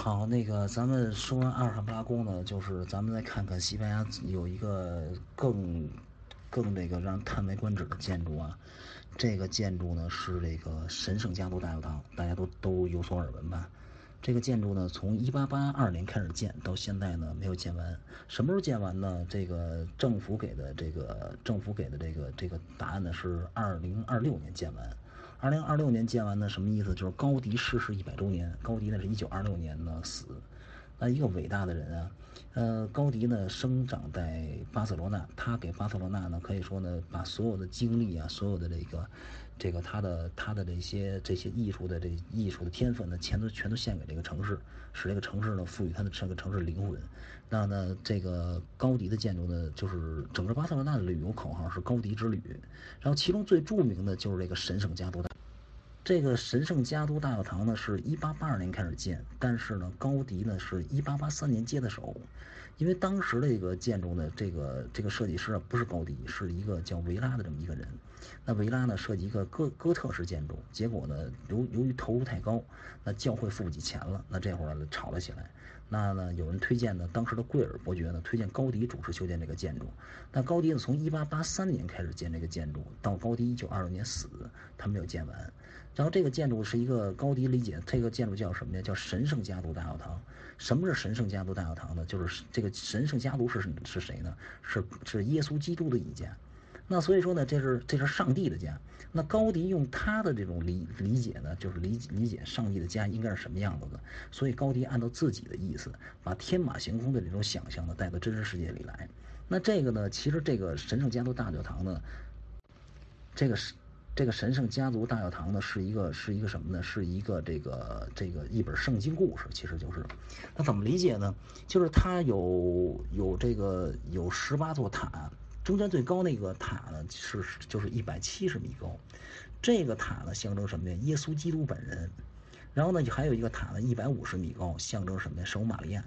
好，那个咱们说完阿尔罕布拉宫呢，就是咱们再看看西班牙有一个更更这个让叹为观止的建筑啊。这个建筑呢是这个神圣家族大教堂，大家都都有所耳闻吧？这个建筑呢从1882年开始建，到现在呢没有建完。什么时候建完呢？这个政府给的这个政府给的这个这个答案呢是2026年建完。二零二六年建完呢，什么意思？就是高迪逝世一百周年。高迪呢是一九二六年呢死，那一个伟大的人啊。呃，高迪呢生长在巴塞罗那，他给巴塞罗那呢可以说呢把所有的精力啊，所有的这个这个他的他的这些这些艺术的这艺术的天分呢，全都全都献给这个城市，使这个城市呢赋予他的这个城市灵魂。那呢，这个高迪的建筑呢，就是整个巴塞罗那的旅游口号是高迪之旅。然后其中最著名的就是这个神圣家族。这个神圣家都大教堂呢，是一八八二年开始建，但是呢，高迪呢是一八八三年接的手，因为当时的这个建筑呢，这个这个设计师啊不是高迪，是一个叫维拉的这么一个人。那维拉呢设计一个哥哥特式建筑，结果呢由由于投入太高，那教会付不起钱了，那这会儿呢吵了起来。那呢有人推荐呢，当时的贵尔伯爵呢推荐高迪主持修建这个建筑。那高迪呢从一八八三年开始建这个建筑，到高迪一九二六年死，他没有建完。然后这个建筑是一个高迪理解，这个建筑叫什么呢？叫神圣家族大教堂。什么是神圣家族大教堂呢？就是这个神圣家族是是谁呢？是是耶稣基督的一家。那所以说呢，这是这是上帝的家。那高迪用他的这种理理解呢，就是理理解上帝的家应该是什么样子的。所以高迪按照自己的意思，把天马行空的这种想象呢带到真实世界里来。那这个呢，其实这个神圣家族大教堂呢，这个是。这个神圣家族大教堂呢，是一个是一个什么呢？是一个这个这个一本圣经故事，其实就是，那怎么理解呢？就是它有有这个有十八座塔，中间最高那个塔呢是就是一百七十米高，这个塔呢象征什么呀？耶稣基督本人。然后呢，还有一个塔呢，一百五十米高，象征什么呀？圣母玛利亚。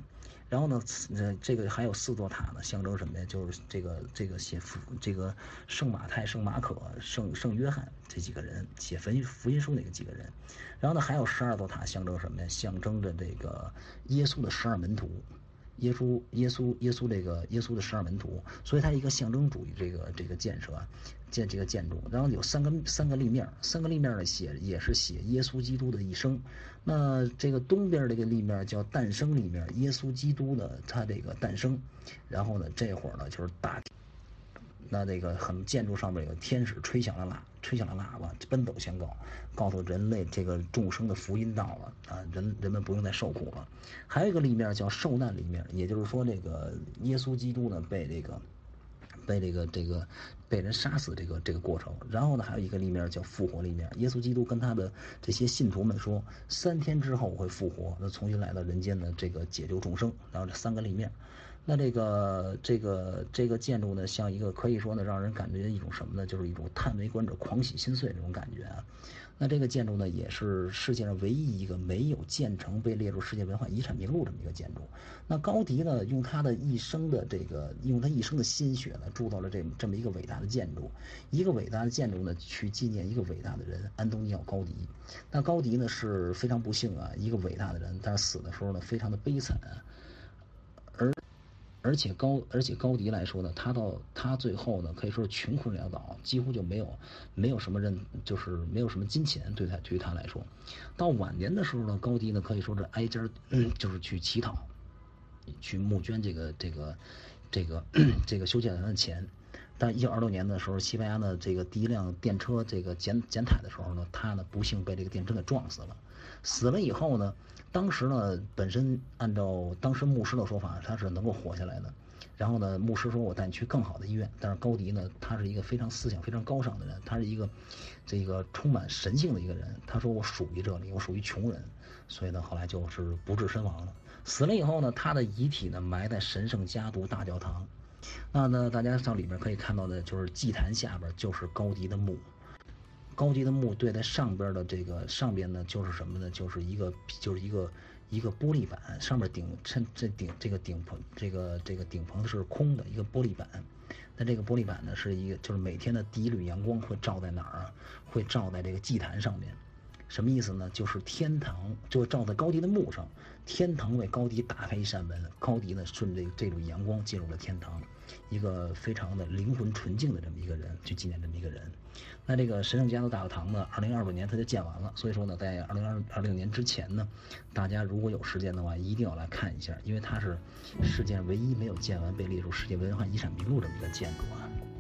然后呢，呃，这个还有四座塔呢，象征什么呀？就是这个这个写福这个圣马太、圣马可、圣圣约翰这几个人写福音福音书那个几个人。然后呢，还有十二座塔，象征什么呀？象征着这个耶稣的十二门徒。耶稣，耶稣，耶稣，这个耶稣的十二门徒，所以它一个象征主义这个这个建设啊，建这个建筑，然后有三个三个立面，三个立面呢写也是写耶稣基督的一生。那这个东边这个立面叫诞生立面，耶稣基督的他这个诞生，然后呢这会儿呢就是大。那这个很建筑上面有天使吹响了喇，吹响了喇叭，奔走相告，告诉人类这个众生的福音到了啊，人人们不用再受苦了。还有一个立面叫受难立面，也就是说这个耶稣基督呢被这个被这个这个被人杀死这个这个过程。然后呢还有一个立面叫复活立面，耶稣基督跟他的这些信徒们说，三天之后会复活，那重新来到人间的这个解救众生。然后这三个立面。那这个这个这个建筑呢，像一个可以说呢，让人感觉一种什么呢？就是一种叹为观止、狂喜心碎这种感觉啊。那这个建筑呢，也是世界上唯一一个没有建成被列入世界文化遗产名录这么一个建筑。那高迪呢，用他的一生的这个，用他一生的心血呢，铸造了这这么一个伟大的建筑。一个伟大的建筑呢，去纪念一个伟大的人——安东尼奥·高迪。那高迪呢是非常不幸啊，一个伟大的人，但是死的时候呢，非常的悲惨，而。而且高，而且高迪来说呢，他到他最后呢，可以说是穷困潦倒，几乎就没有，没有什么人，就是没有什么金钱对他，对于他来说，到晚年的时候呢，高迪呢可以说是挨家嗯，就是去乞讨，去募捐这个这个这个 这个修建的钱。但一九二六年的时候，西班牙的这个第一辆电车这个检检采的时候呢，他呢不幸被这个电车给撞死了。死了以后呢，当时呢本身按照当时牧师的说法，他是能够活下来的。然后呢，牧师说我带你去更好的医院。但是高迪呢，他是一个非常思想非常高尚的人，他是一个这个充满神性的一个人。他说我属于这里，我属于穷人，所以呢后来就是不治身亡了。死了以后呢，他的遗体呢埋在神圣家族大教堂。那呢，大家上里面可以看到的，就是祭坛下边就是高迪的墓。高迪的墓对在上边的这个上边呢，就是什么呢？就是一个就是一个一个玻璃板，上面顶衬这顶这个顶棚这个这个顶棚是空的一个玻璃板。那这个玻璃板呢，是一个就是每天的第一缕阳光会照在哪儿啊？会照在这个祭坛上面。什么意思呢？就是天堂就照在高迪的墓上，天堂为高迪打开一扇门，高迪呢顺着这缕阳光进入了天堂，一个非常的灵魂纯净的这么一个人，去纪念这么一个人。那这个神圣家族大教堂呢，二零二六年它就建完了，所以说呢，在二零二二六年之前呢，大家如果有时间的话，一定要来看一下，因为它是世界上唯一没有建完被列入世界文化遗产名录这么一个建筑啊。